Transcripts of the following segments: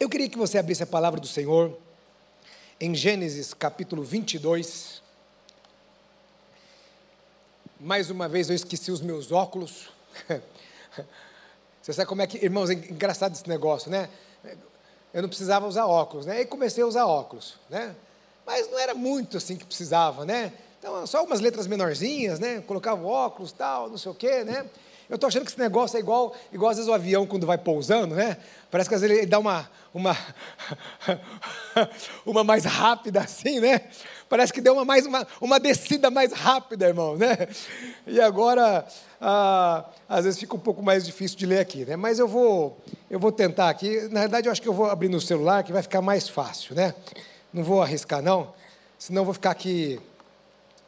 Eu queria que você abrisse a palavra do Senhor em Gênesis capítulo 22. Mais uma vez eu esqueci os meus óculos. Você sabe como é que, irmãos, é engraçado esse negócio, né? Eu não precisava usar óculos, né? E comecei a usar óculos, né? Mas não era muito assim que precisava, né? Então, só algumas letras menorzinhas, né? Colocava óculos, tal, não sei o quê, né? Eu estou achando que esse negócio é igual, igual às vezes o avião quando vai pousando, né? Parece que às vezes ele dá uma, uma, uma mais rápida assim, né? Parece que deu uma, mais, uma, uma descida mais rápida, irmão, né? E agora, ah, às vezes fica um pouco mais difícil de ler aqui, né? Mas eu vou, eu vou tentar aqui. Na verdade, eu acho que eu vou abrir no celular, que vai ficar mais fácil, né? Não vou arriscar, não. Senão eu vou ficar aqui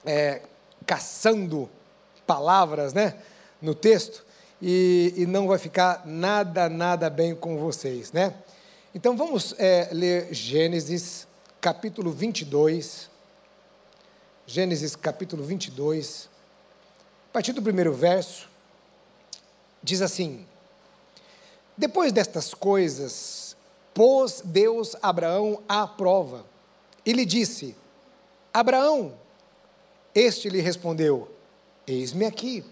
é, caçando palavras, né? No texto e, e, não vai ficar nada, nada bem com vocês, né? Então vamos é, ler Gênesis capítulo 22. Gênesis capítulo 22. A partir do primeiro verso, diz assim: Depois destas coisas, pôs Deus Abraão à prova e lhe disse: Abraão, este lhe respondeu: Eis-me aqui.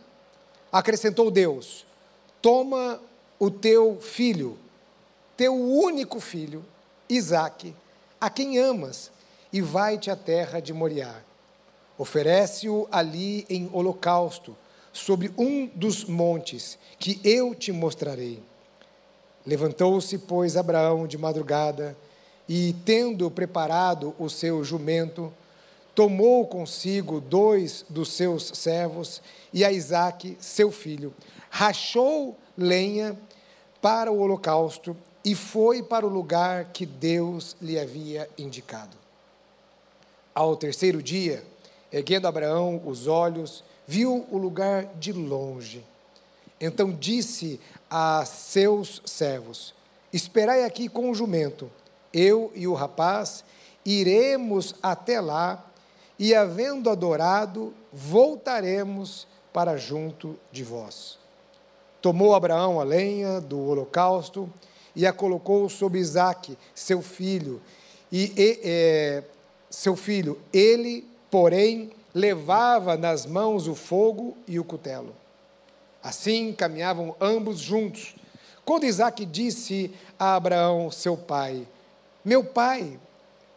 Acrescentou Deus: Toma o teu filho, teu único filho, Isaque, a quem amas, e vai-te à terra de Moriá. Oferece-o ali em holocausto, sobre um dos montes, que eu te mostrarei. Levantou-se, pois, Abraão de madrugada, e, tendo preparado o seu jumento, tomou consigo dois dos seus servos e a Isaque, seu filho, rachou lenha para o holocausto e foi para o lugar que Deus lhe havia indicado. Ao terceiro dia, erguendo Abraão os olhos, viu o lugar de longe. Então disse a seus servos: Esperai aqui com o jumento, eu e o rapaz iremos até lá e, havendo adorado, voltaremos para junto de vós. Tomou Abraão a lenha do holocausto e a colocou sobre Isaque, seu filho, e, e é, seu filho, ele, porém, levava nas mãos o fogo e o cutelo. Assim caminhavam ambos juntos. Quando Isaque disse a Abraão, seu pai, Meu pai,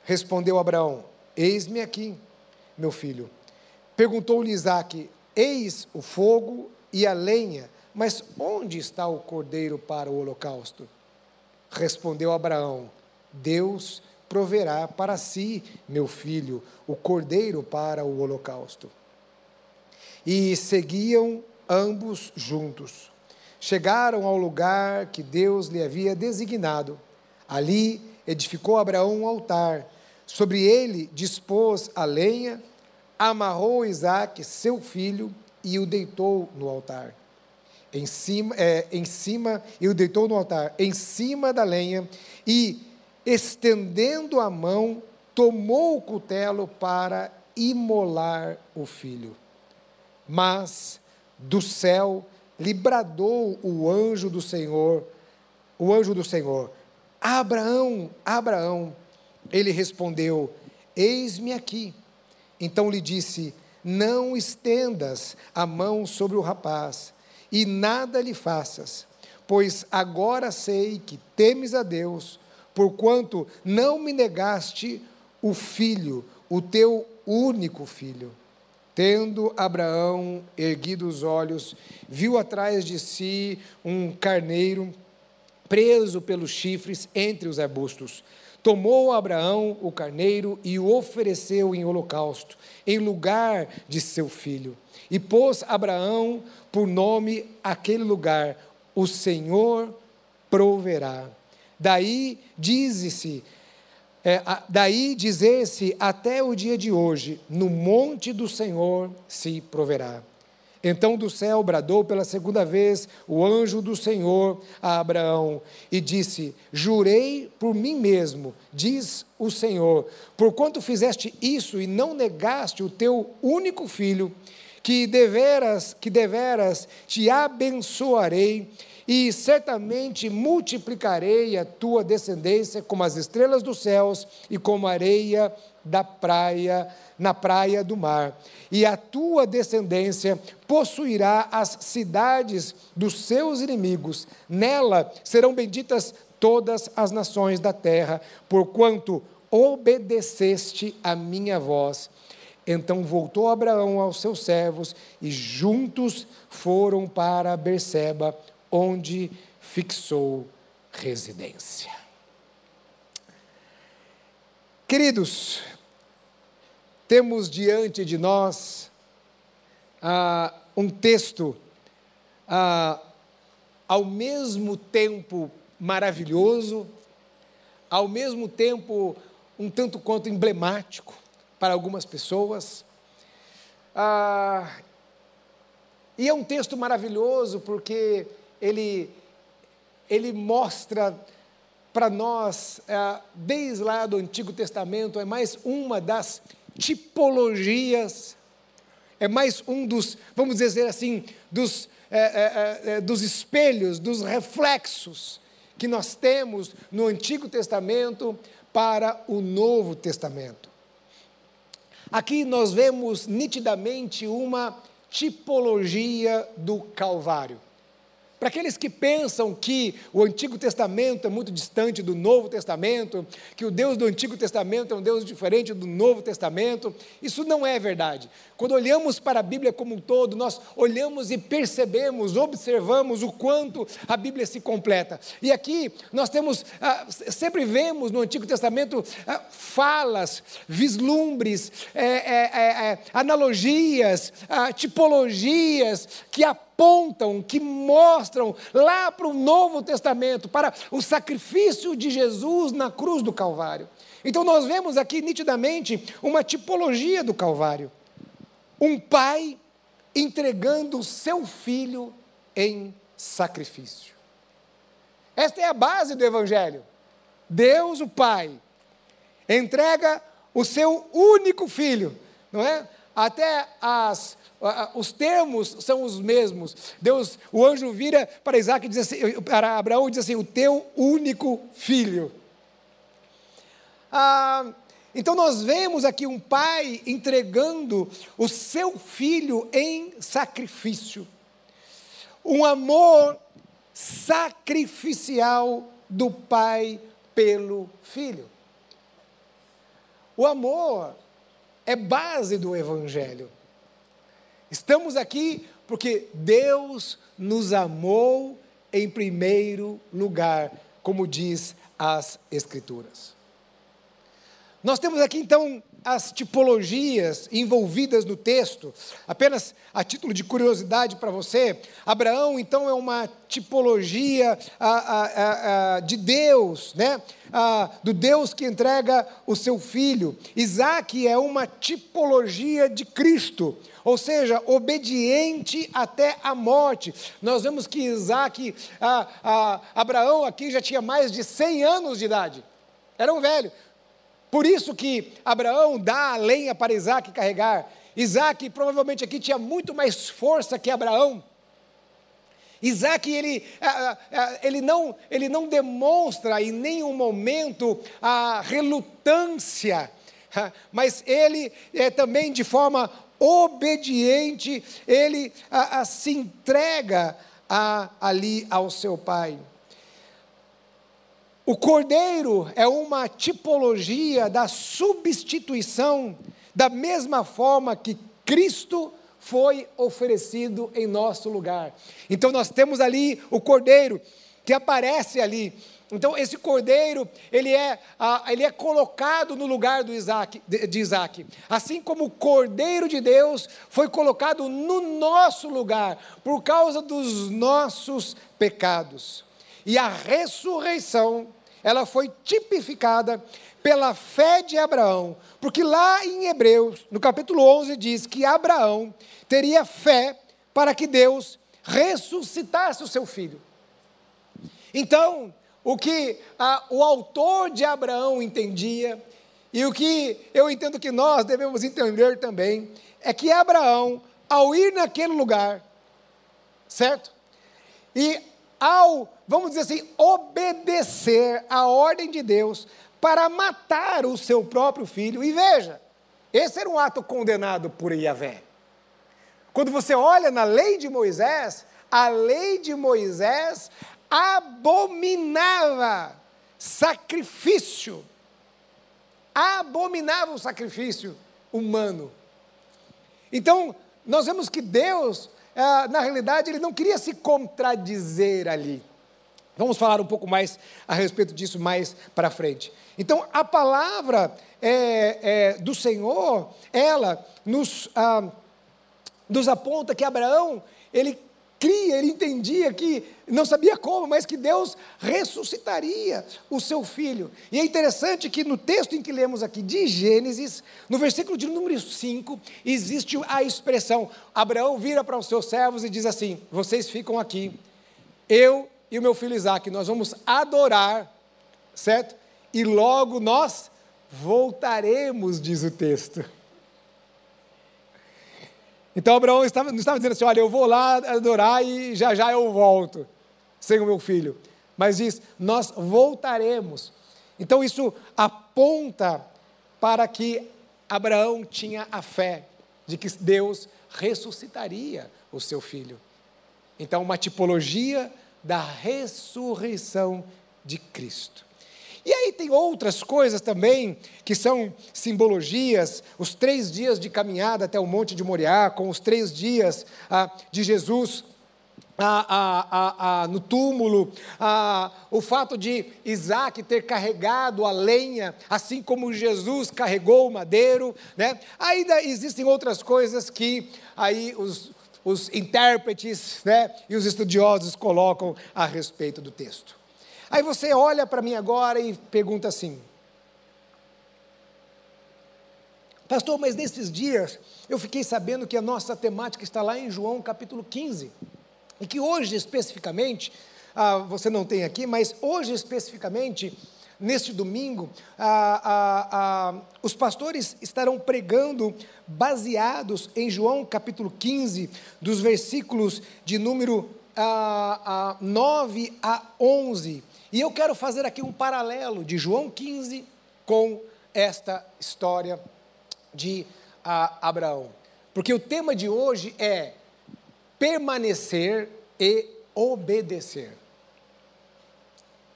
respondeu Abraão, eis-me aqui meu filho. Perguntou-lhe Isaac: Eis o fogo e a lenha, mas onde está o cordeiro para o holocausto? Respondeu Abraão: Deus proverá para si, meu filho, o cordeiro para o holocausto. E seguiam ambos juntos. Chegaram ao lugar que Deus lhe havia designado. Ali edificou Abraão um altar. Sobre ele dispôs a lenha amarrou Isaac, seu filho, e o deitou no altar. Em cima, é, em cima, e o deitou no altar, em cima da lenha, e, estendendo a mão, tomou o cutelo para imolar o filho. Mas do céu lhe bradou o anjo do Senhor, o anjo do Senhor, Abraão, Abraão. Ele respondeu: Eis-me aqui. Então lhe disse: Não estendas a mão sobre o rapaz, e nada lhe faças, pois agora sei que temes a Deus, porquanto não me negaste o filho, o teu único filho. Tendo Abraão erguido os olhos, viu atrás de si um carneiro preso pelos chifres entre os arbustos. Tomou Abraão o carneiro e o ofereceu em holocausto, em lugar de seu filho. E pôs Abraão por nome aquele lugar: O Senhor proverá. Daí diz-se, é, daí dizer-se até o dia de hoje: No monte do Senhor se proverá. Então do céu bradou pela segunda vez o anjo do Senhor a Abraão e disse: Jurei por mim mesmo, diz o Senhor, porquanto fizeste isso e não negaste o teu único filho, que deveras, que deveras te abençoarei e certamente multiplicarei a tua descendência como as estrelas dos céus e como a areia da praia, na praia do mar. E a tua descendência possuirá as cidades dos seus inimigos. Nela serão benditas todas as nações da terra, porquanto obedeceste a minha voz. Então voltou Abraão aos seus servos e juntos foram para Berseba, onde fixou residência. Queridos, temos diante de nós ah, um texto ah, ao mesmo tempo maravilhoso, ao mesmo tempo um tanto quanto emblemático para algumas pessoas. Ah, e é um texto maravilhoso porque ele, ele mostra para nós, é, desde lá do Antigo Testamento, é mais uma das tipologias, é mais um dos, vamos dizer assim, dos, é, é, é, dos espelhos, dos reflexos que nós temos no Antigo Testamento para o Novo Testamento. Aqui nós vemos nitidamente uma tipologia do Calvário. Para aqueles que pensam que o Antigo Testamento é muito distante do Novo Testamento, que o Deus do Antigo Testamento é um Deus diferente do Novo Testamento, isso não é verdade. Quando olhamos para a Bíblia como um todo, nós olhamos e percebemos, observamos o quanto a Bíblia se completa. E aqui nós temos, ah, sempre vemos no Antigo Testamento ah, falas, vislumbres, é, é, é, analogias, ah, tipologias que apontam, que mostram lá para o Novo Testamento, para o sacrifício de Jesus na cruz do Calvário. Então nós vemos aqui nitidamente uma tipologia do Calvário. Um pai entregando o seu filho em sacrifício. Esta é a base do Evangelho. Deus, o Pai, entrega o seu único filho, não é? Até as os termos são os mesmos. Deus, o anjo vira para Isaac diz assim, para Abraão e diz assim: o teu único filho. Ah, então nós vemos aqui um pai entregando o seu filho em sacrifício. Um amor sacrificial do pai pelo filho. O amor é base do evangelho. Estamos aqui porque Deus nos amou em primeiro lugar, como diz as Escrituras. Nós temos aqui então as tipologias envolvidas no texto, apenas a título de curiosidade para você, Abraão então é uma tipologia a, a, a, de Deus, né? do Deus que entrega o seu filho. Isaac é uma tipologia de Cristo, ou seja, obediente até a morte. Nós vemos que Isaac, Abraão aqui já tinha mais de 100 anos de idade, era um velho. Por isso que Abraão dá a lenha para Isaac carregar. Isaac provavelmente aqui tinha muito mais força que Abraão. Isaac, ele, ele, não, ele não demonstra em nenhum momento a relutância, mas ele é também de forma obediente, ele a, a, se entrega a, ali ao seu pai. O cordeiro é uma tipologia da substituição, da mesma forma que Cristo foi oferecido em nosso lugar. Então nós temos ali o cordeiro que aparece ali. Então esse cordeiro, ele é, ele é colocado no lugar do Isaac, de Isaac. Assim como o cordeiro de Deus foi colocado no nosso lugar, por causa dos nossos pecados. E a ressurreição ela foi tipificada pela fé de Abraão, porque lá em Hebreus, no capítulo 11, diz que Abraão teria fé para que Deus ressuscitasse o seu filho. Então, o que a, o autor de Abraão entendia, e o que eu entendo que nós devemos entender também, é que Abraão, ao ir naquele lugar, certo? E ao, vamos dizer assim, obedecer a ordem de Deus para matar o seu próprio filho. E veja, esse era um ato condenado por Yahvé. Quando você olha na lei de Moisés, a lei de Moisés abominava sacrifício. Abominava o sacrifício humano. Então, nós vemos que Deus, ah, na realidade, ele não queria se contradizer ali. Vamos falar um pouco mais a respeito disso mais para frente. Então, a palavra é, é, do Senhor, ela nos, ah, nos aponta que Abraão, ele cria, ele entendia que, não sabia como, mas que Deus ressuscitaria o seu filho. E é interessante que no texto em que lemos aqui de Gênesis, no versículo de número 5, existe a expressão: Abraão vira para os seus servos e diz assim: Vocês ficam aqui, eu e o meu filho Isaac, nós vamos adorar, certo? E logo nós voltaremos, diz o texto. Então Abraão estava, não estava dizendo assim: olha, eu vou lá adorar e já já eu volto, sem o meu filho. Mas diz: nós voltaremos. Então isso aponta para que Abraão tinha a fé de que Deus ressuscitaria o seu filho. Então, uma tipologia da ressurreição de Cristo. E aí tem outras coisas também que são simbologias, os três dias de caminhada até o Monte de Moriá, com os três dias ah, de Jesus ah, ah, no túmulo, o fato de Isaac ter carregado a lenha, assim como Jesus carregou o madeiro, né? Ainda existem outras coisas que aí os, os intérpretes né, e os estudiosos colocam a respeito do texto. Aí você olha para mim agora e pergunta assim: Pastor, mas nesses dias eu fiquei sabendo que a nossa temática está lá em João capítulo 15. E que hoje especificamente, ah, você não tem aqui, mas hoje especificamente, neste domingo, ah, ah, ah os pastores estarão pregando baseados em João capítulo 15, dos versículos de número 9 a 11. E eu quero fazer aqui um paralelo de João 15 com esta história de uh, Abraão. Porque o tema de hoje é permanecer e obedecer.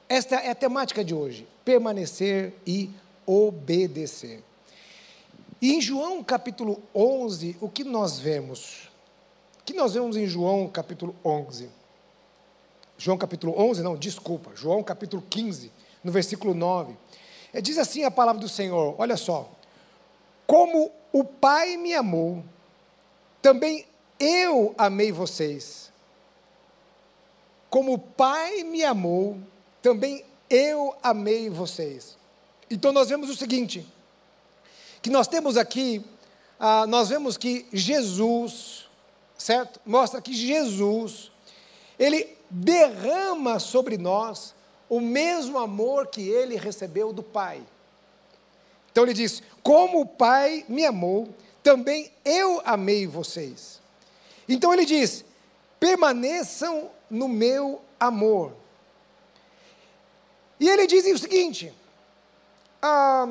Esta é a temática de hoje: permanecer e obedecer. E em João capítulo 11, o que nós vemos? O que nós vemos em João capítulo 11? João capítulo 11, não, desculpa, João capítulo 15, no versículo 9. É, diz assim a palavra do Senhor: olha só. Como o Pai me amou, também eu amei vocês. Como o Pai me amou, também eu amei vocês. Então nós vemos o seguinte: que nós temos aqui, ah, nós vemos que Jesus, certo? Mostra que Jesus, ele derrama sobre nós o mesmo amor que ele recebeu do Pai. Então ele diz: Como o Pai me amou, também eu amei vocês. Então ele diz: permaneçam no meu amor. E ele diz o seguinte: ah,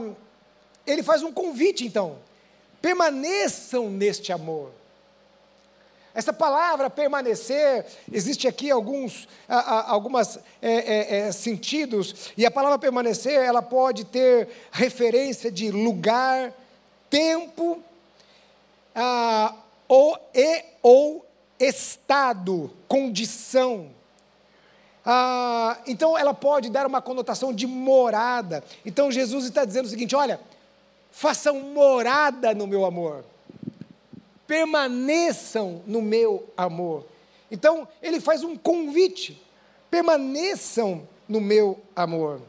ele faz um convite, então, permaneçam neste amor. Essa palavra permanecer, existe aqui alguns algumas, é, é, é, sentidos, e a palavra permanecer, ela pode ter referência de lugar, tempo, ah, ou, e ou estado, condição. Ah, então ela pode dar uma conotação de morada. Então Jesus está dizendo o seguinte: olha, façam morada no meu amor permaneçam no meu amor. Então, ele faz um convite: permaneçam no meu amor.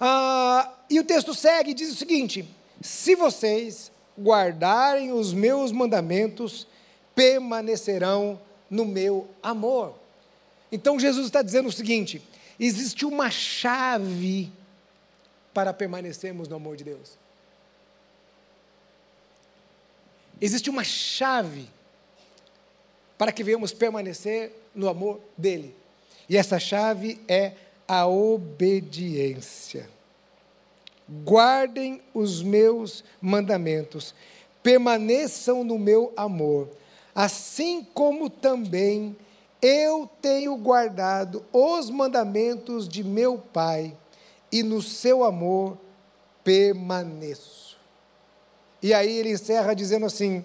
Ah, e o texto segue diz o seguinte: se vocês guardarem os meus mandamentos, permanecerão no meu amor. Então Jesus está dizendo o seguinte: existe uma chave para permanecermos no amor de Deus. Existe uma chave para que venhamos permanecer no amor dele. E essa chave é a obediência. Guardem os meus mandamentos, permaneçam no meu amor, assim como também eu tenho guardado os mandamentos de meu Pai, e no seu amor permaneço. E aí ele encerra dizendo assim: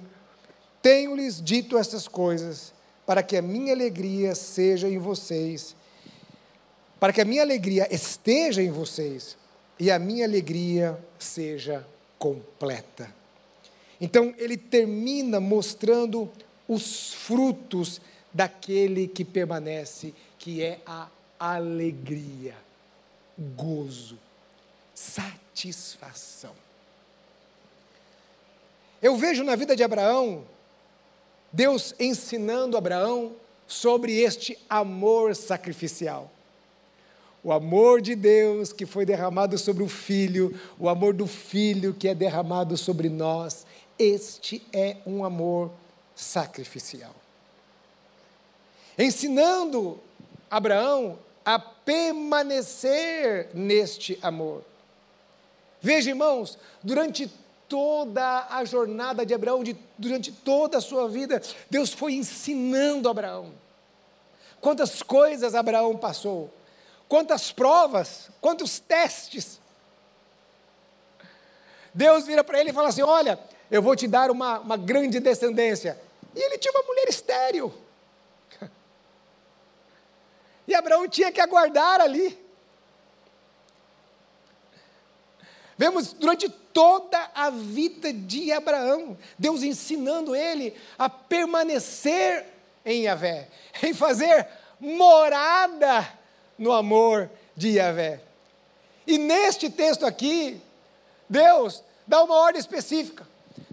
Tenho-lhes dito essas coisas, para que a minha alegria seja em vocês, para que a minha alegria esteja em vocês e a minha alegria seja completa. Então, ele termina mostrando os frutos daquele que permanece, que é a alegria, gozo, satisfação. Eu vejo na vida de Abraão, Deus ensinando Abraão sobre este amor sacrificial o amor de Deus que foi derramado sobre o Filho, o amor do Filho que é derramado sobre nós, este é um amor sacrificial. Ensinando Abraão a permanecer neste amor. Veja, irmãos, durante toda a jornada de Abraão, de, durante toda a sua vida, Deus foi ensinando Abraão. Quantas coisas Abraão passou quantas provas, quantos testes. Deus vira para ele e fala assim: Olha, eu vou te dar uma, uma grande descendência. E ele tinha uma mulher estéril. E Abraão tinha que aguardar ali. Vemos durante toda a vida de Abraão, Deus ensinando ele a permanecer em Yahvé, em fazer morada no amor de Yahvé. E neste texto aqui, Deus dá uma ordem específica.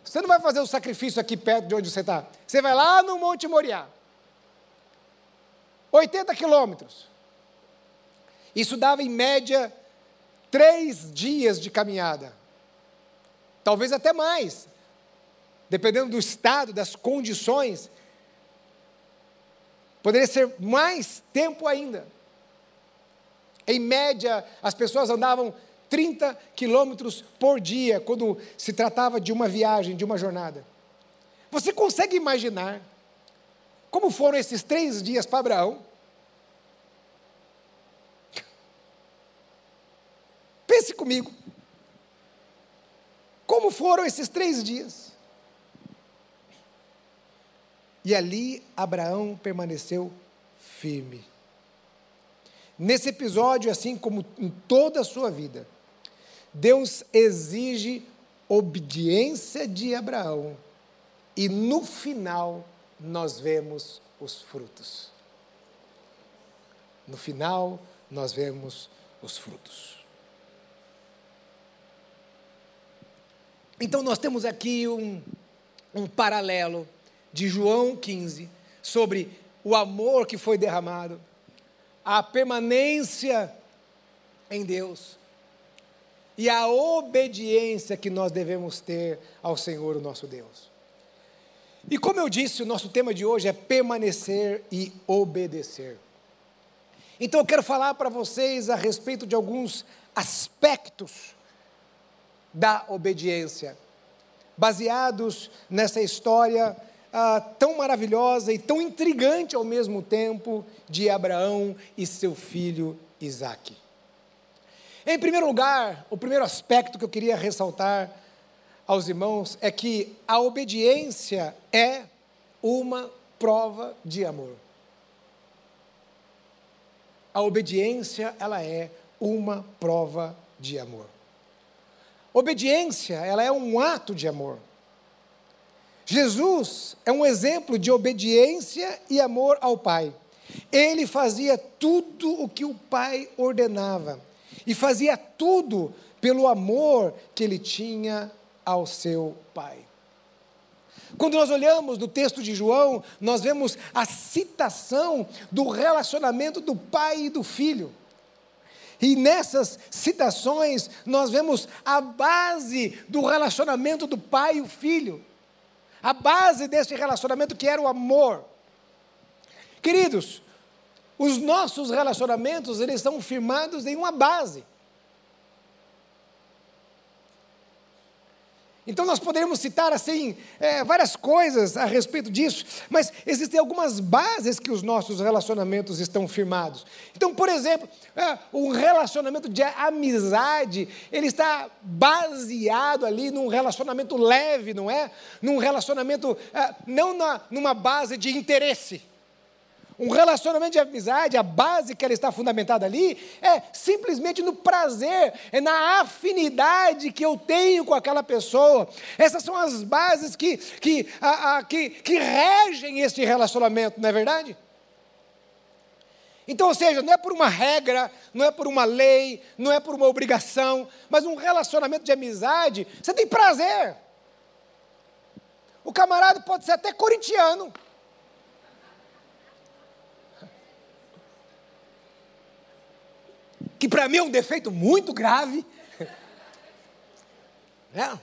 Você não vai fazer o sacrifício aqui perto de onde você está. Você vai lá no Monte Moriá. 80 quilômetros. Isso dava em média três dias de caminhada. Talvez até mais. Dependendo do estado, das condições. Poderia ser mais tempo ainda. Em média, as pessoas andavam 30 quilômetros por dia quando se tratava de uma viagem, de uma jornada. Você consegue imaginar como foram esses três dias para Abraão? Pense comigo. Como foram esses três dias? E ali Abraão permaneceu firme. Nesse episódio, assim como em toda a sua vida, Deus exige obediência de Abraão e no final nós vemos os frutos. No final nós vemos os frutos. Então nós temos aqui um, um paralelo de João 15 sobre o amor que foi derramado a permanência em Deus e a obediência que nós devemos ter ao Senhor, o nosso Deus. E como eu disse, o nosso tema de hoje é permanecer e obedecer. Então eu quero falar para vocês a respeito de alguns aspectos da obediência, baseados nessa história ah, tão maravilhosa e tão intrigante ao mesmo tempo de Abraão e seu filho Isaque. Em primeiro lugar, o primeiro aspecto que eu queria ressaltar aos irmãos é que a obediência é uma prova de amor. A obediência, ela é uma prova de amor. Obediência, ela é um ato de amor. Jesus é um exemplo de obediência e amor ao Pai. Ele fazia tudo o que o Pai ordenava e fazia tudo pelo amor que ele tinha ao seu Pai. Quando nós olhamos no texto de João, nós vemos a citação do relacionamento do pai e do filho. E nessas citações, nós vemos a base do relacionamento do pai e o filho a base desse relacionamento que era o amor. Queridos, os nossos relacionamentos, eles são firmados em uma base. Então nós poderíamos citar assim é, várias coisas a respeito disso, mas existem algumas bases que os nossos relacionamentos estão firmados. Então, por exemplo, é, um relacionamento de amizade, ele está baseado ali num relacionamento leve, não é? Num relacionamento, é, não na, numa base de interesse. Um relacionamento de amizade, a base que ela está fundamentada ali, é simplesmente no prazer, é na afinidade que eu tenho com aquela pessoa. Essas são as bases que, que, a, a, que, que regem este relacionamento, não é verdade? Então, ou seja, não é por uma regra, não é por uma lei, não é por uma obrigação, mas um relacionamento de amizade, você tem prazer. O camarada pode ser até corintiano. Que para mim é um defeito muito grave. Né?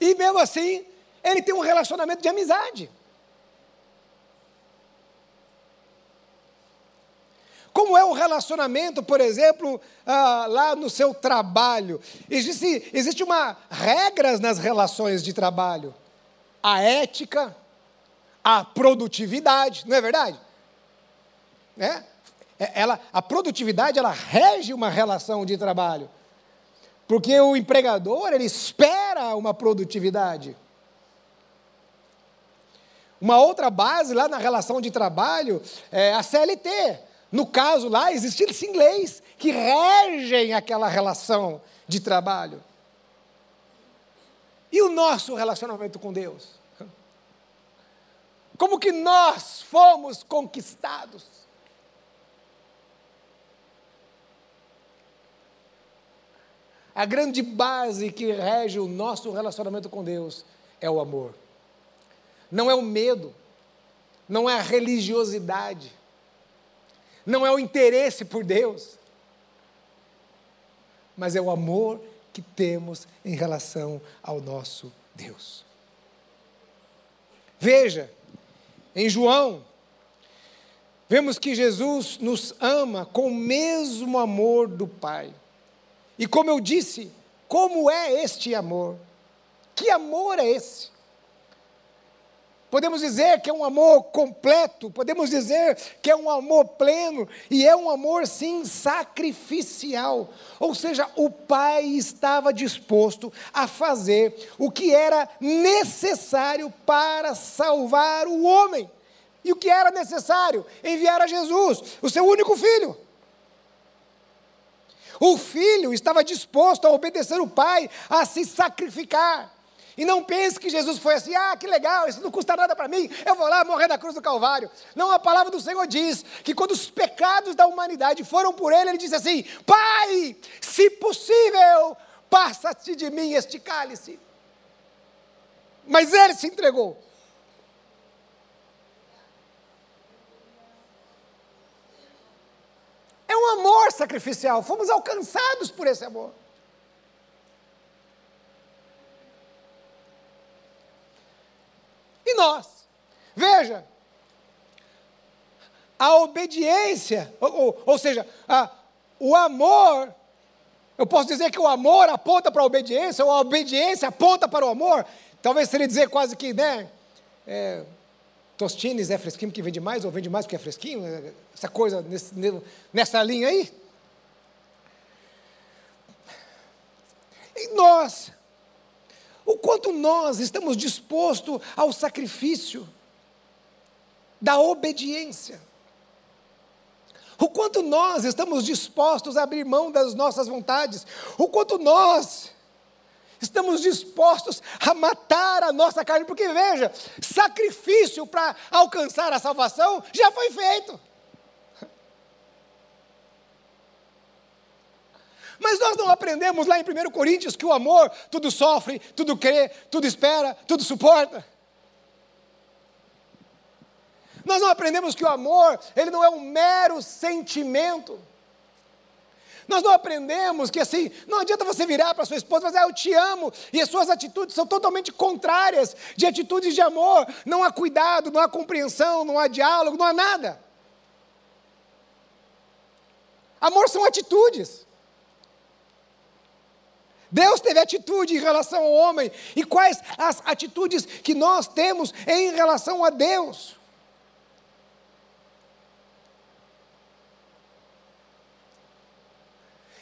E mesmo assim, ele tem um relacionamento de amizade. Como é um relacionamento, por exemplo, ah, lá no seu trabalho? Existe, existe uma regras nas relações de trabalho. A ética, a produtividade, não é verdade? Né? É, ela, a produtividade ela rege uma relação de trabalho. Porque o empregador, ele espera uma produtividade. Uma outra base lá na relação de trabalho é a CLT. No caso lá, existem sim leis que regem aquela relação de trabalho. E o nosso relacionamento com Deus? Como que nós fomos conquistados? A grande base que rege o nosso relacionamento com Deus é o amor. Não é o medo, não é a religiosidade, não é o interesse por Deus, mas é o amor que temos em relação ao nosso Deus. Veja, em João, vemos que Jesus nos ama com o mesmo amor do Pai. E como eu disse, como é este amor? Que amor é esse? Podemos dizer que é um amor completo, podemos dizer que é um amor pleno, e é um amor, sim, sacrificial. Ou seja, o Pai estava disposto a fazer o que era necessário para salvar o homem. E o que era necessário? Enviar a Jesus, o seu único filho. O filho estava disposto a obedecer o pai, a se sacrificar. E não pense que Jesus foi assim, ah, que legal, isso não custa nada para mim, eu vou lá morrer na cruz do Calvário. Não, a palavra do Senhor diz que quando os pecados da humanidade foram por ele, ele disse assim: Pai, se possível, passa-te de mim este cálice. Mas ele se entregou. É um amor sacrificial. Fomos alcançados por esse amor. E nós? Veja, a obediência, ou, ou, ou seja, a, o amor, eu posso dizer que o amor aponta para a obediência, ou a obediência aponta para o amor. Talvez seria dizer quase que, né? É, Tostines é fresquinho porque vende mais, ou vende mais porque é fresquinho, é, essa coisa nesse, nessa linha aí. E nós, o quanto nós estamos dispostos ao sacrifício da obediência. O quanto nós estamos dispostos a abrir mão das nossas vontades. O quanto nós estamos dispostos a matar a nossa carne, porque veja, sacrifício para alcançar a salvação já foi feito. Mas nós não aprendemos lá em 1 Coríntios que o amor tudo sofre, tudo crê, tudo espera, tudo suporta. Nós não aprendemos que o amor, ele não é um mero sentimento. Nós não aprendemos que assim, não adianta você virar para sua esposa e dizer, ah, eu te amo, e as suas atitudes são totalmente contrárias de atitudes de amor. Não há cuidado, não há compreensão, não há diálogo, não há nada. Amor são atitudes. Deus teve atitude em relação ao homem. E quais as atitudes que nós temos em relação a Deus?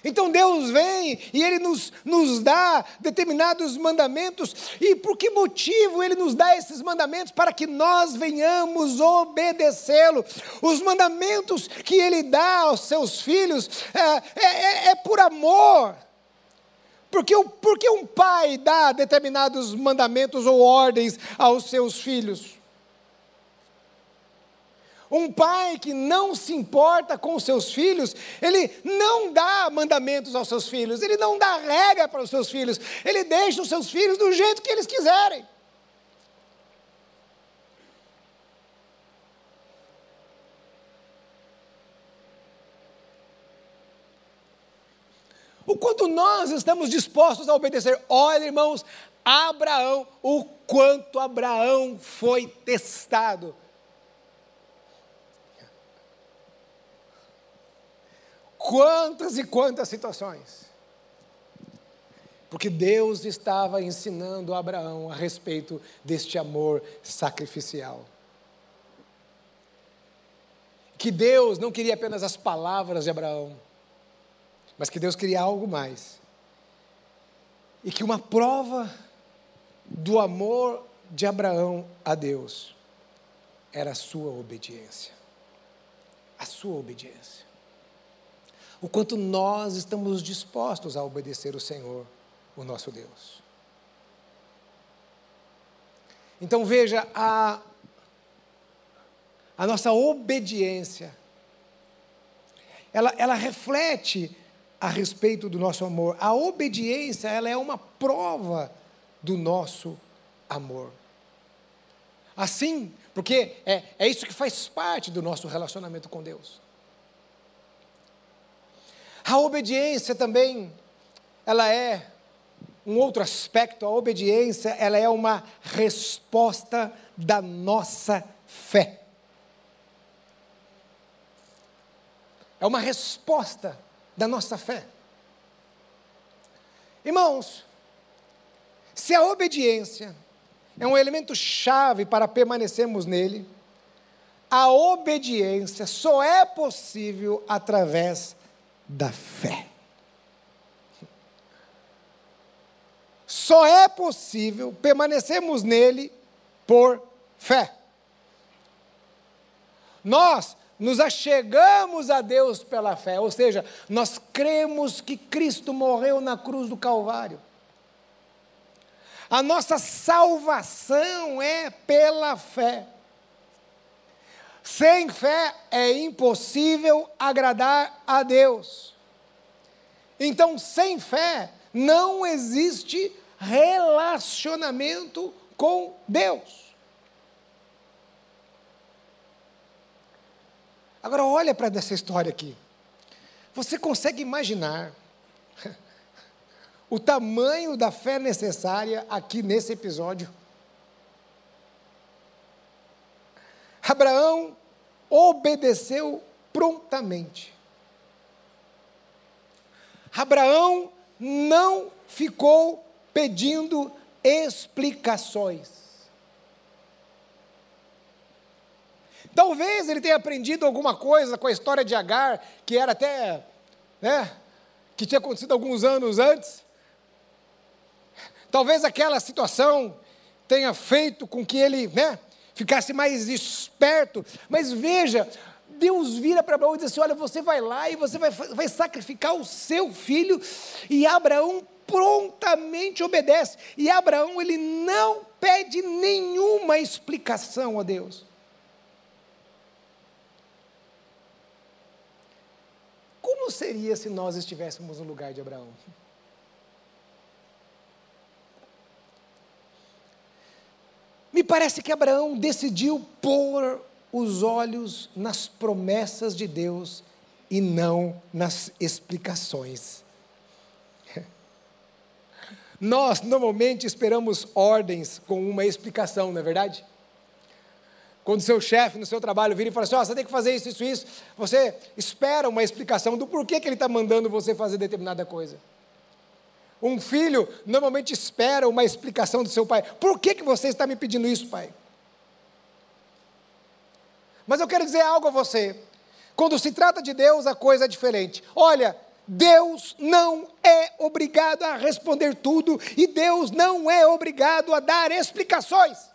Então Deus vem e Ele nos, nos dá determinados mandamentos. E por que motivo Ele nos dá esses mandamentos? Para que nós venhamos obedecê-lo. Os mandamentos que Ele dá aos seus filhos é, é, é por amor. Porque, porque um pai dá determinados mandamentos ou ordens aos seus filhos? Um pai que não se importa com os seus filhos, ele não dá mandamentos aos seus filhos, ele não dá regra para os seus filhos, ele deixa os seus filhos do jeito que eles quiserem. O quanto nós estamos dispostos a obedecer. Olha, irmãos, Abraão, o quanto Abraão foi testado. Quantas e quantas situações. Porque Deus estava ensinando a Abraão a respeito deste amor sacrificial. Que Deus não queria apenas as palavras de Abraão, mas que Deus queria algo mais. E que uma prova do amor de Abraão a Deus era a sua obediência. A sua obediência o quanto nós estamos dispostos a obedecer o Senhor, o nosso Deus. Então veja, a, a nossa obediência, ela, ela reflete a respeito do nosso amor. A obediência, ela é uma prova do nosso amor. Assim, porque é, é isso que faz parte do nosso relacionamento com Deus. A obediência também, ela é um outro aspecto, a obediência, ela é uma resposta da nossa fé. É uma resposta da nossa fé. Irmãos, se a obediência é um elemento chave para permanecermos nele, a obediência só é possível através da fé. Só é possível permanecermos nele por fé. Nós nos achegamos a Deus pela fé, ou seja, nós cremos que Cristo morreu na cruz do Calvário. A nossa salvação é pela fé. Sem fé é impossível agradar a Deus. Então, sem fé, não existe relacionamento com Deus. Agora, olha para essa história aqui. Você consegue imaginar o tamanho da fé necessária aqui nesse episódio? Abraão obedeceu prontamente. Abraão não ficou pedindo explicações. Talvez ele tenha aprendido alguma coisa com a história de Agar, que era até, né, que tinha acontecido alguns anos antes. Talvez aquela situação tenha feito com que ele, né, ficasse mais esperto. Mas veja, Deus vira para Abraão e diz assim: Olha, você vai lá e você vai, vai sacrificar o seu filho. E Abraão prontamente obedece. E Abraão, ele não pede nenhuma explicação a Deus. Como seria se nós estivéssemos no lugar de Abraão? Me parece que Abraão decidiu pôr os olhos nas promessas de Deus e não nas explicações. Nós normalmente esperamos ordens com uma explicação, não é verdade? Quando seu chefe no seu trabalho vira e fala assim: oh, você tem que fazer isso, isso, isso, você espera uma explicação do porquê que ele está mandando você fazer determinada coisa. Um filho normalmente espera uma explicação do seu pai. Por que, que você está me pedindo isso, pai? Mas eu quero dizer algo a você. Quando se trata de Deus, a coisa é diferente. Olha, Deus não é obrigado a responder tudo e Deus não é obrigado a dar explicações.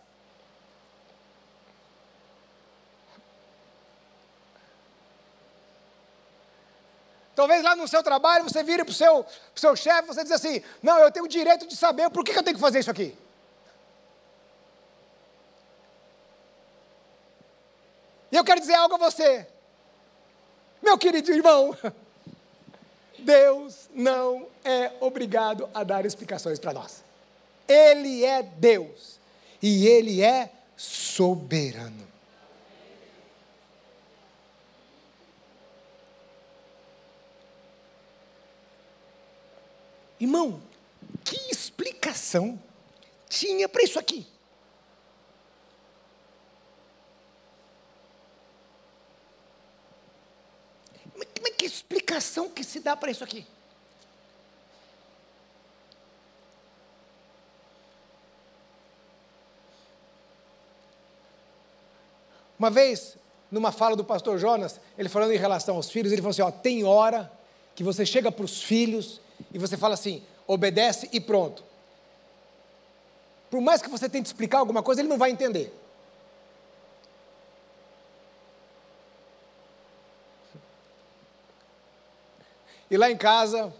Talvez lá no seu trabalho você vire para o seu, seu chefe você diz assim: Não, eu tenho o direito de saber por que, que eu tenho que fazer isso aqui. E eu quero dizer algo a você, meu querido irmão. Deus não é obrigado a dar explicações para nós. Ele é Deus e Ele é soberano. Irmão, que explicação tinha para isso aqui? que explicação que se dá para isso aqui? Uma vez, numa fala do pastor Jonas, ele falando em relação aos filhos, ele falou assim: ó, tem hora que você chega para os filhos e você fala assim, obedece e pronto. Por mais que você tente explicar alguma coisa, ele não vai entender. E lá em casa,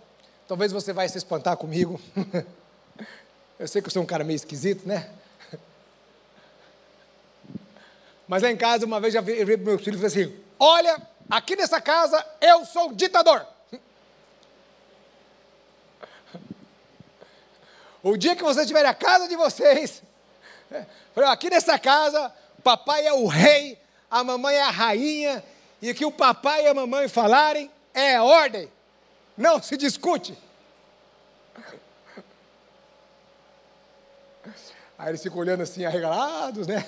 talvez você vai se espantar comigo. eu sei que eu sou um cara meio esquisito, né? Mas lá em casa, uma vez já vi, para meus filhos e falei assim: Olha, aqui nessa casa eu sou um ditador. O dia que vocês tiverem a casa de vocês, aqui nessa casa, papai é o rei, a mamãe é a rainha, e que o papai e a mamãe falarem é ordem. Não se discute. Aí eles ficam olhando assim, arregalados, né?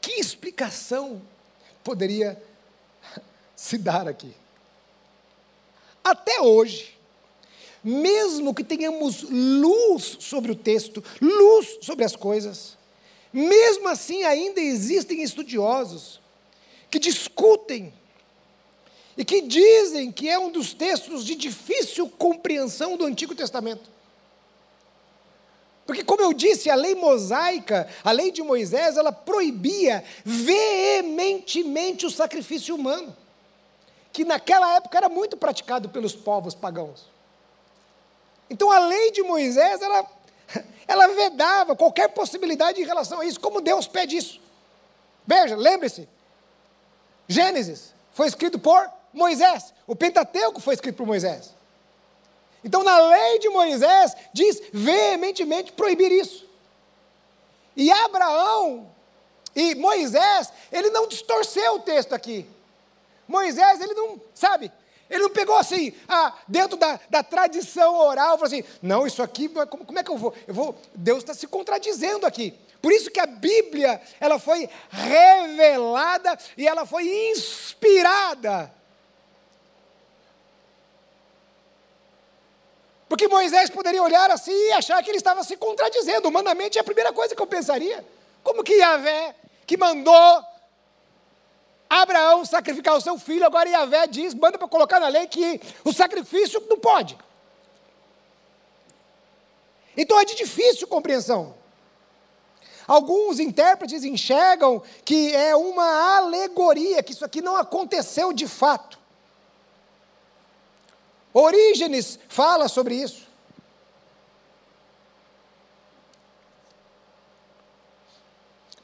Que explicação poderia se dar aqui? Até hoje, mesmo que tenhamos luz sobre o texto, luz sobre as coisas, mesmo assim ainda existem estudiosos que discutem e que dizem que é um dos textos de difícil compreensão do Antigo Testamento. Porque, como eu disse, a lei mosaica, a lei de Moisés, ela proibia veementemente o sacrifício humano, que naquela época era muito praticado pelos povos pagãos. Então, a lei de Moisés, ela, ela vedava qualquer possibilidade em relação a isso, como Deus pede isso. Veja, lembre-se, Gênesis foi escrito por Moisés. O Pentateuco foi escrito por Moisés. Então, na lei de Moisés, diz veementemente proibir isso. E Abraão e Moisés, ele não distorceu o texto aqui. Moisés, ele não, sabe, ele não pegou assim, ah, dentro da, da tradição oral, falou assim, não, isso aqui, como, como é que eu vou? Eu vou, Deus está se contradizendo aqui. Por isso que a Bíblia, ela foi revelada e ela foi inspirada Porque Moisés poderia olhar assim e achar que ele estava se contradizendo. Humanamente é a primeira coisa que eu pensaria. Como que Yahvé, que mandou Abraão sacrificar o seu filho, agora Yahvé diz, manda para colocar na lei que o sacrifício não pode. Então é de difícil compreensão. Alguns intérpretes enxergam que é uma alegoria, que isso aqui não aconteceu de fato. Orígenes fala sobre isso.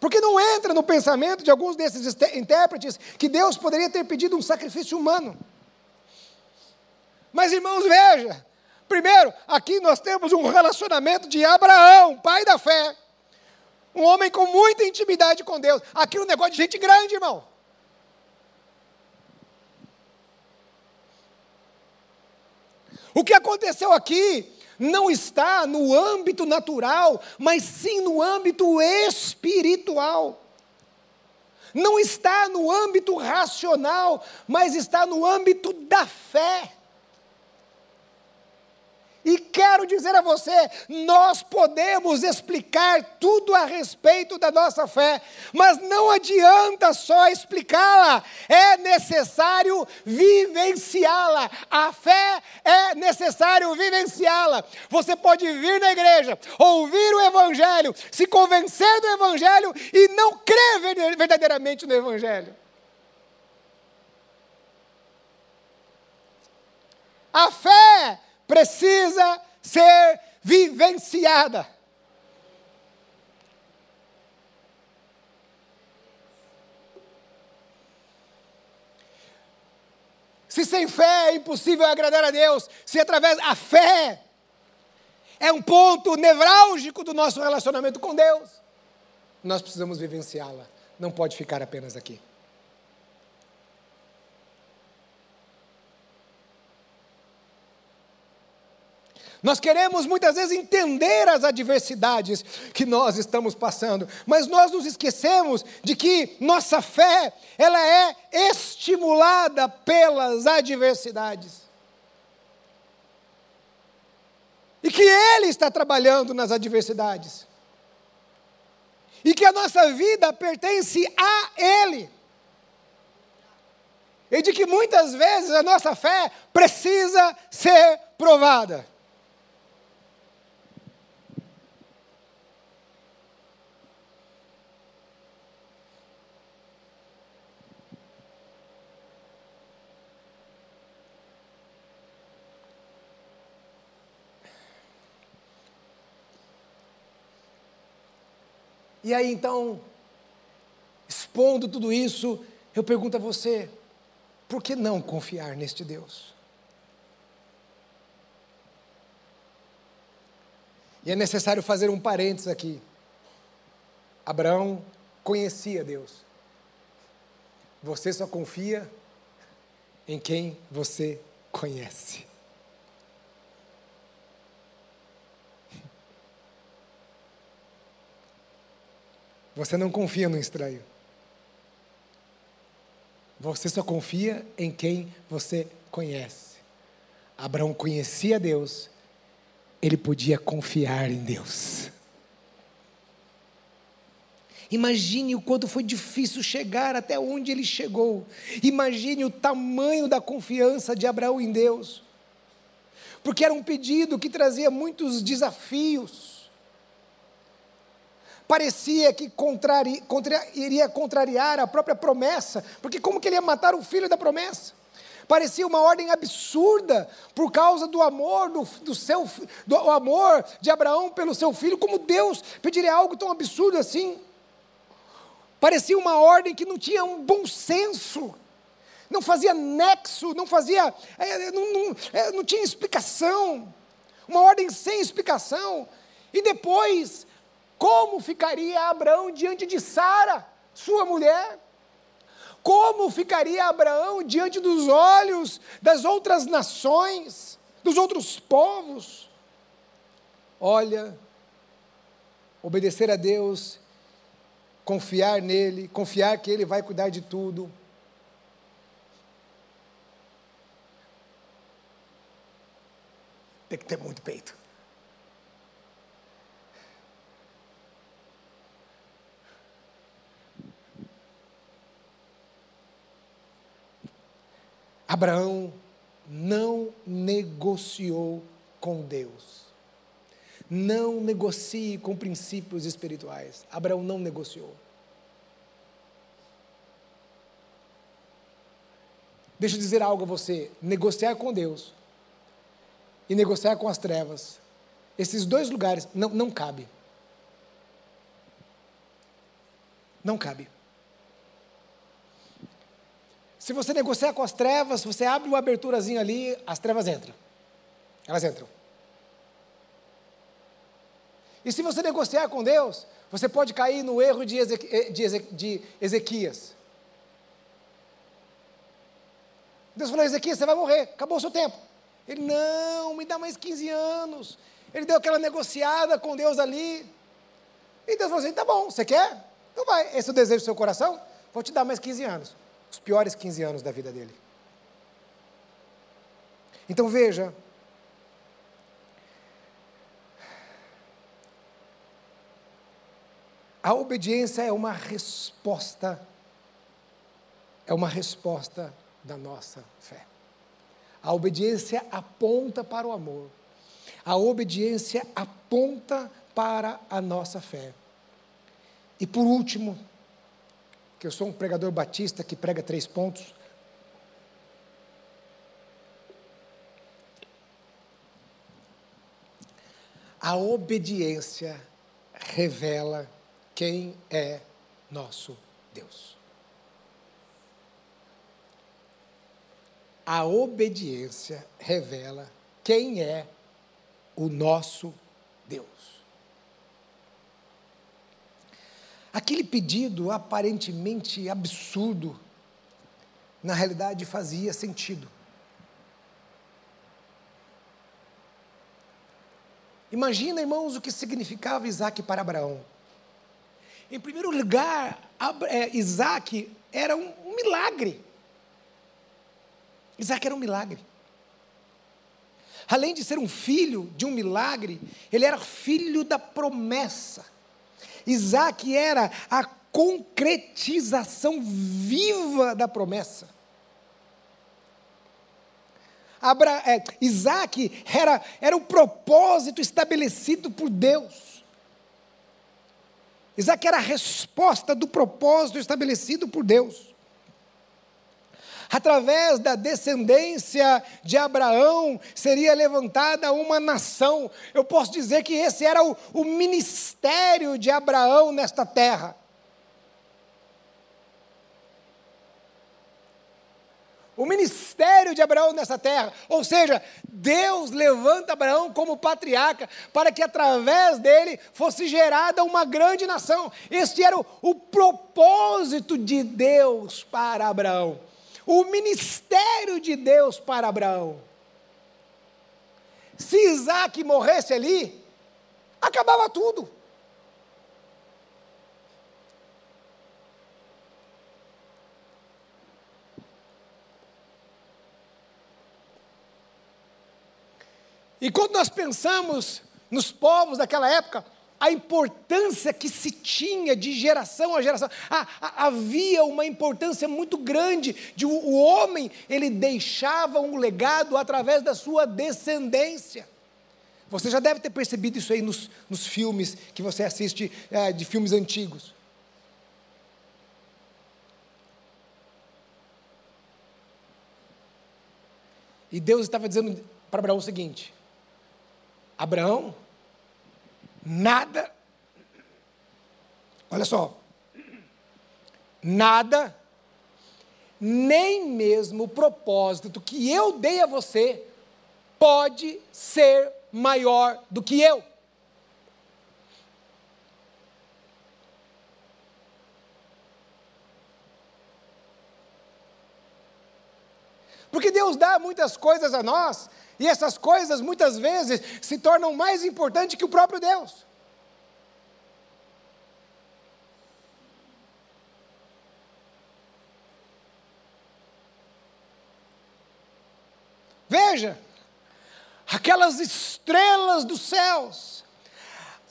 Porque não entra no pensamento de alguns desses intérpretes que Deus poderia ter pedido um sacrifício humano. Mas irmãos, veja, primeiro, aqui nós temos um relacionamento de Abraão, pai da fé, um homem com muita intimidade com Deus. Aqui um negócio de gente grande, irmão. O que aconteceu aqui não está no âmbito natural, mas sim no âmbito espiritual. Não está no âmbito racional, mas está no âmbito da fé. E quero dizer a você: nós podemos explicar tudo a respeito da nossa fé, mas não adianta só explicá-la, é necessário vivenciá-la. A fé é necessário vivenciá-la. Você pode vir na igreja, ouvir o Evangelho, se convencer do Evangelho e não crer verdadeiramente no Evangelho. A fé precisa ser vivenciada. Se sem fé é impossível agradar a Deus, se através da fé é um ponto nevrálgico do nosso relacionamento com Deus, nós precisamos vivenciá-la, não pode ficar apenas aqui. Nós queremos muitas vezes entender as adversidades que nós estamos passando, mas nós nos esquecemos de que nossa fé, ela é estimulada pelas adversidades. E que Ele está trabalhando nas adversidades. E que a nossa vida pertence a Ele. E de que muitas vezes a nossa fé precisa ser provada. E aí então, expondo tudo isso, eu pergunto a você: por que não confiar neste Deus? E é necessário fazer um parênteses aqui. Abraão conhecia Deus. Você só confia em quem você conhece. Você não confia no estranho. Você só confia em quem você conhece. Abraão conhecia Deus, ele podia confiar em Deus. Imagine o quanto foi difícil chegar até onde ele chegou. Imagine o tamanho da confiança de Abraão em Deus. Porque era um pedido que trazia muitos desafios parecia que contrari, contra, iria contrariar a própria promessa, porque como que ele ia matar o filho da promessa? Parecia uma ordem absurda por causa do amor do, do seu do amor de Abraão pelo seu filho, como Deus pediria algo tão absurdo assim? Parecia uma ordem que não tinha um bom senso, não fazia nexo, não fazia, é, não, não, é, não tinha explicação, uma ordem sem explicação. E depois como ficaria Abraão diante de Sara, sua mulher? Como ficaria Abraão diante dos olhos das outras nações, dos outros povos? Olha, obedecer a Deus, confiar nele, confiar que Ele vai cuidar de tudo. Tem que ter muito peito. Abraão não negociou com Deus. Não negocie com princípios espirituais. Abraão não negociou. Deixa eu dizer algo a você: negociar com Deus e negociar com as trevas, esses dois lugares não, não cabe. Não cabe. Se você negociar com as trevas, você abre uma aberturazinha ali, as trevas entram. Elas entram. E se você negociar com Deus, você pode cair no erro de, Ezequi de, de Ezequias. Deus falou: Ezequias, você vai morrer, acabou o seu tempo. Ele, não, me dá mais 15 anos. Ele deu aquela negociada com Deus ali. E Deus falou assim: tá bom, você quer? Então vai. Esse é o desejo do seu coração? Vou te dar mais 15 anos. Os piores 15 anos da vida dele. Então veja. A obediência é uma resposta, é uma resposta da nossa fé. A obediência aponta para o amor. A obediência aponta para a nossa fé. E por último, que eu sou um pregador batista que prega três pontos. A obediência revela quem é nosso Deus. a obediência revela quem é o nosso Deus. Aquele pedido aparentemente absurdo, na realidade fazia sentido. Imagina, irmãos, o que significava Isaac para Abraão. Em primeiro lugar, é, Isaac era um, um milagre. Isaac era um milagre. Além de ser um filho de um milagre, ele era filho da promessa. Isaac era a concretização viva da promessa. Abra, é, Isaac era, era o propósito estabelecido por Deus. Isaac era a resposta do propósito estabelecido por Deus através da descendência de Abraão seria levantada uma nação. Eu posso dizer que esse era o, o ministério de Abraão nesta terra. o ministério de Abraão nessa terra. Ou seja, Deus levanta Abraão como patriarca para que através dele fosse gerada uma grande nação. Este era o, o propósito de Deus para Abraão o ministério de Deus para Abraão. Se Isaac morresse ali, acabava tudo. E quando nós pensamos nos povos daquela época, a importância que se tinha de geração a geração. Ah, havia uma importância muito grande de o, o homem, ele deixava um legado através da sua descendência. Você já deve ter percebido isso aí nos, nos filmes que você assiste é, de filmes antigos. E Deus estava dizendo para Abraão o seguinte: Abraão, nada, olha só, nada, nem mesmo o propósito que eu dei a você pode ser maior do que eu. Porque Deus dá muitas coisas a nós e essas coisas muitas vezes se tornam mais importantes que o próprio Deus. Veja, aquelas estrelas dos céus,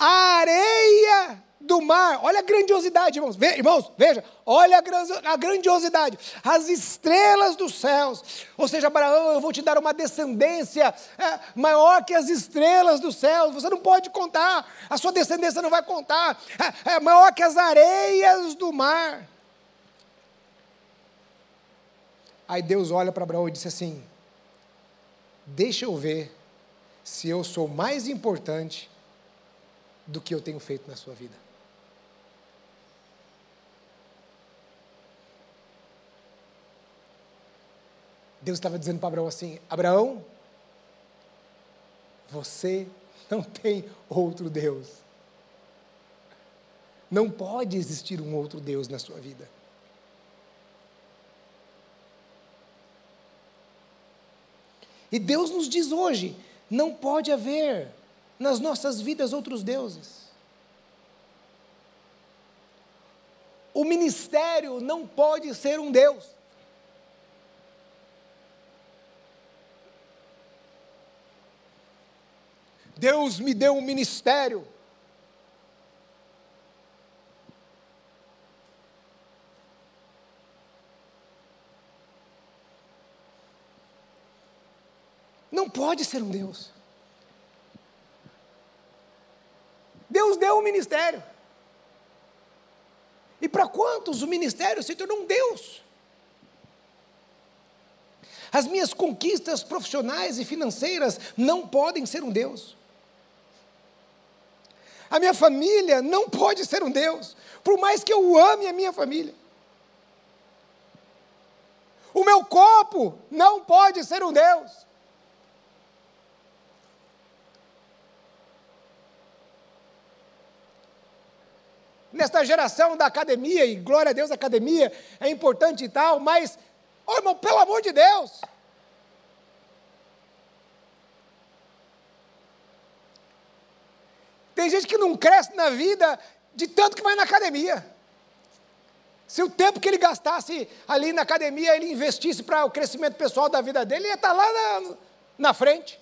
a areia do mar. Olha a grandiosidade, irmãos. Ve, irmãos, veja, olha a, grandiosidade. As estrelas dos céus. Ou seja, Abraão, eu vou te dar uma descendência é, maior que as estrelas dos céus. Você não pode contar. A sua descendência não vai contar. É, é maior que as areias do mar. Aí Deus olha para Abraão e disse assim: Deixa eu ver se eu sou mais importante do que eu tenho feito na sua vida. Deus estava dizendo para Abraão assim: Abraão, você não tem outro Deus. Não pode existir um outro Deus na sua vida. E Deus nos diz hoje: não pode haver nas nossas vidas outros deuses. O ministério não pode ser um Deus. Deus me deu um ministério. Não pode ser um Deus. Deus deu um ministério. E para quantos o ministério se tornou um Deus? As minhas conquistas profissionais e financeiras não podem ser um Deus. A minha família não pode ser um Deus, por mais que eu ame a minha família. O meu corpo não pode ser um Deus. Nesta geração da academia, e glória a Deus, a academia é importante e tal, mas, oh, irmão, pelo amor de Deus, Tem gente que não cresce na vida de tanto que vai na academia. Se o tempo que ele gastasse ali na academia, ele investisse para o crescimento pessoal da vida dele, ele ia estar tá lá na, na frente.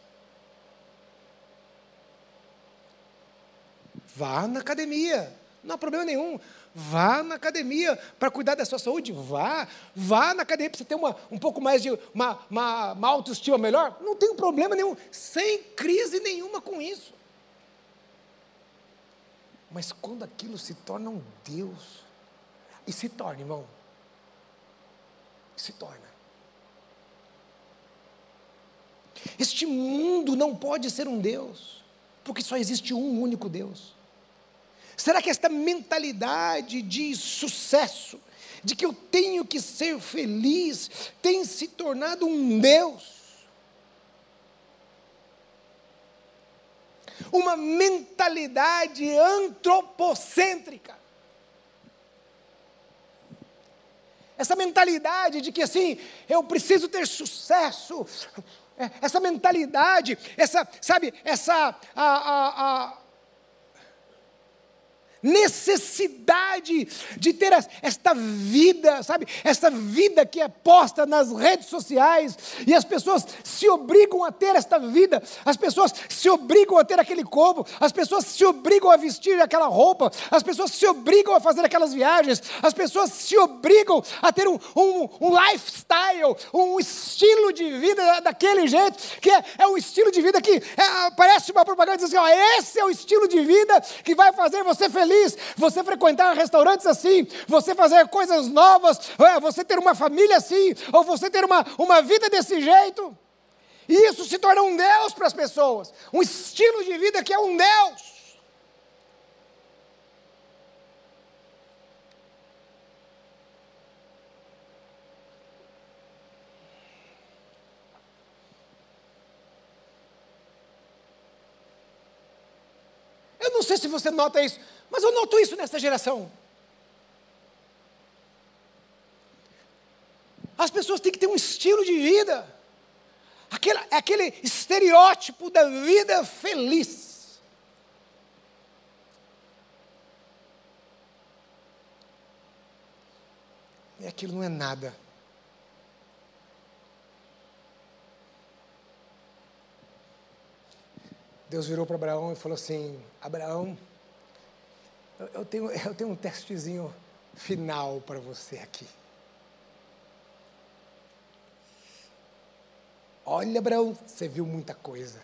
Vá na academia, não há problema nenhum. Vá na academia para cuidar da sua saúde, vá. Vá na academia para você ter uma, um pouco mais de uma, uma, uma autoestima melhor. Não tem problema nenhum, sem crise nenhuma com isso. Mas quando aquilo se torna um Deus, e se torna, irmão, se torna. Este mundo não pode ser um Deus, porque só existe um único Deus. Será que esta mentalidade de sucesso, de que eu tenho que ser feliz, tem se tornado um Deus? uma mentalidade antropocêntrica. Essa mentalidade de que assim, eu preciso ter sucesso, é, essa mentalidade, essa, sabe, essa a, a, a, necessidade de ter esta vida, sabe? Esta vida que é posta nas redes sociais e as pessoas se obrigam a ter esta vida, as pessoas se obrigam a ter aquele corpo, as pessoas se obrigam a vestir aquela roupa, as pessoas se obrigam a fazer aquelas viagens, as pessoas se obrigam a ter um, um, um lifestyle, um estilo de vida daquele jeito, que é, é um estilo de vida que é, parece uma propaganda dizendo assim: ó, esse é o estilo de vida que vai fazer você feliz feliz, você frequentar restaurantes assim, você fazer coisas novas, é, você ter uma família assim, ou você ter uma, uma vida desse jeito. E isso se torna um Deus para as pessoas, um estilo de vida que é um Deus. Eu não sei se você nota isso, mas eu noto isso nessa geração. As pessoas têm que ter um estilo de vida. Aquele, é aquele estereótipo da vida feliz. E aquilo não é nada. Deus virou para Abraão e falou assim: Abraão, eu tenho, eu tenho um testezinho final para você aqui. Olha, Abraão, você viu muita coisa.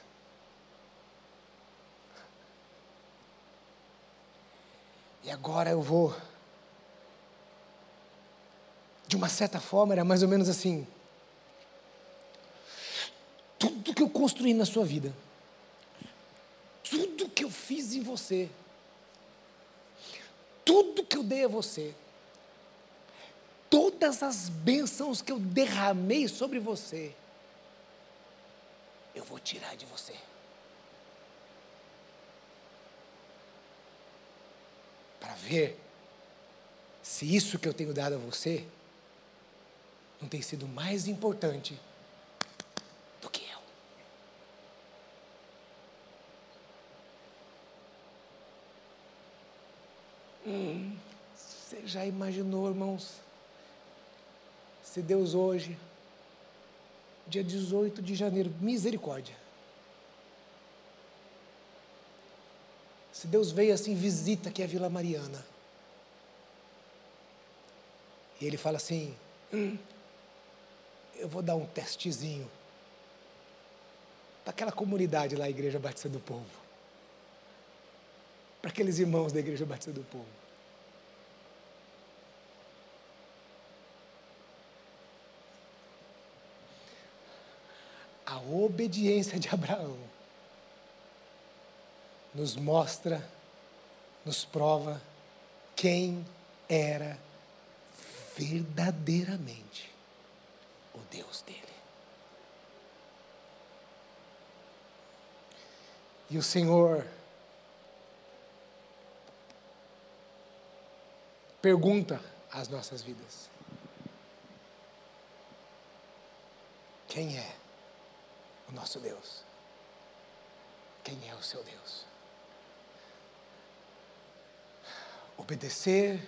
E agora eu vou. De uma certa forma, era mais ou menos assim. Tudo que eu construí na sua vida, tudo que eu fiz em você, tudo que eu dei a você, todas as bênçãos que eu derramei sobre você, eu vou tirar de você. Para ver se isso que eu tenho dado a você não tem sido mais importante do que eu. Você já imaginou, irmãos? Se Deus hoje, dia 18 de janeiro, misericórdia. Se Deus veio assim, visita aqui a Vila Mariana. E ele fala assim: hum, eu vou dar um testezinho para aquela comunidade lá, a Igreja Batista do Povo. Para aqueles irmãos da Igreja Batista do Povo. A obediência de Abraão nos mostra, nos prova quem era verdadeiramente o Deus dele. E o Senhor pergunta às nossas vidas: Quem é o nosso Deus? Quem é o seu Deus? Obedecer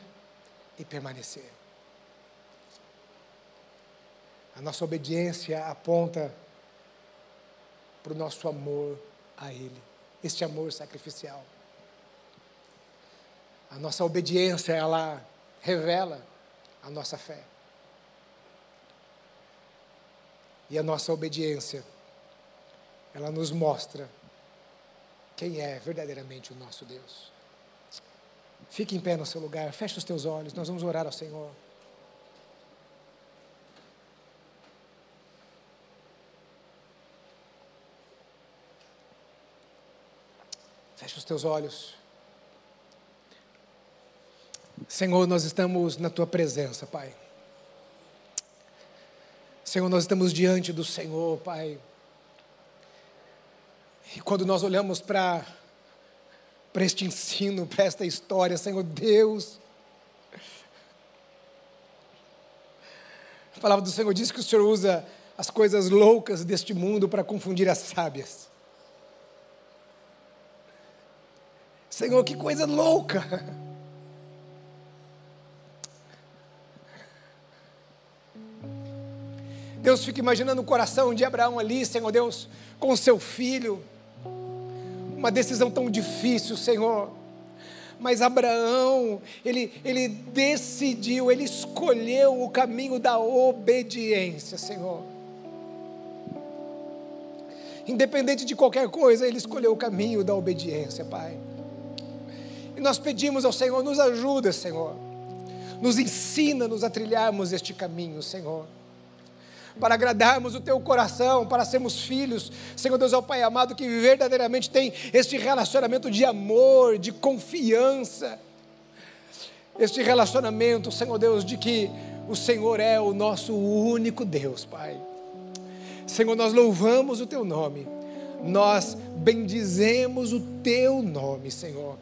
e permanecer. A nossa obediência aponta para o nosso amor a Ele este amor sacrificial. A nossa obediência, ela revela a nossa fé. E a nossa obediência, ela nos mostra quem é verdadeiramente o nosso Deus. Fique em pé no seu lugar, feche os teus olhos, nós vamos orar ao Senhor. Feche os teus olhos. Senhor, nós estamos na tua presença, Pai. Senhor, nós estamos diante do Senhor, Pai. E quando nós olhamos para este ensino, para esta história, Senhor Deus, a palavra do Senhor diz que o Senhor usa as coisas loucas deste mundo para confundir as sábias. Senhor, que coisa louca! Deus fica imaginando o coração de Abraão ali, Senhor Deus, com seu filho. Uma decisão tão difícil, Senhor. Mas Abraão, ele, ele decidiu, ele escolheu o caminho da obediência, Senhor. Independente de qualquer coisa, ele escolheu o caminho da obediência, Pai. E nós pedimos ao Senhor, nos ajuda, Senhor. Nos ensina-nos a trilharmos este caminho, Senhor. Para agradarmos o teu coração, para sermos filhos, Senhor Deus, ao Pai amado, que verdadeiramente tem este relacionamento de amor, de confiança. Este relacionamento, Senhor Deus, de que o Senhor é o nosso único Deus, Pai. Senhor, nós louvamos o teu nome, nós bendizemos o teu nome, Senhor.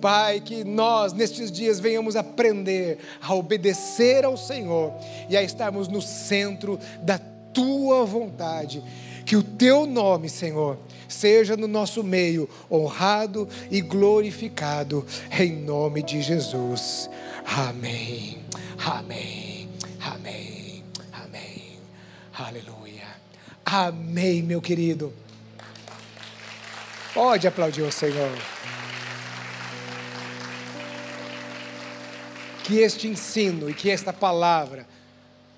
Pai, que nós nestes dias venhamos aprender a obedecer ao Senhor e a estarmos no centro da tua vontade. Que o teu nome, Senhor, seja no nosso meio honrado e glorificado, em nome de Jesus. Amém. Amém. Amém. Amém. Aleluia. Amém, meu querido. Pode aplaudir o Senhor. Que este ensino e que esta palavra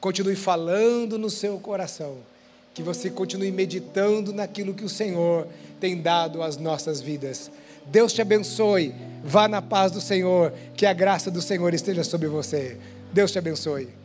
continue falando no seu coração, que você continue meditando naquilo que o Senhor tem dado às nossas vidas. Deus te abençoe, vá na paz do Senhor, que a graça do Senhor esteja sobre você. Deus te abençoe.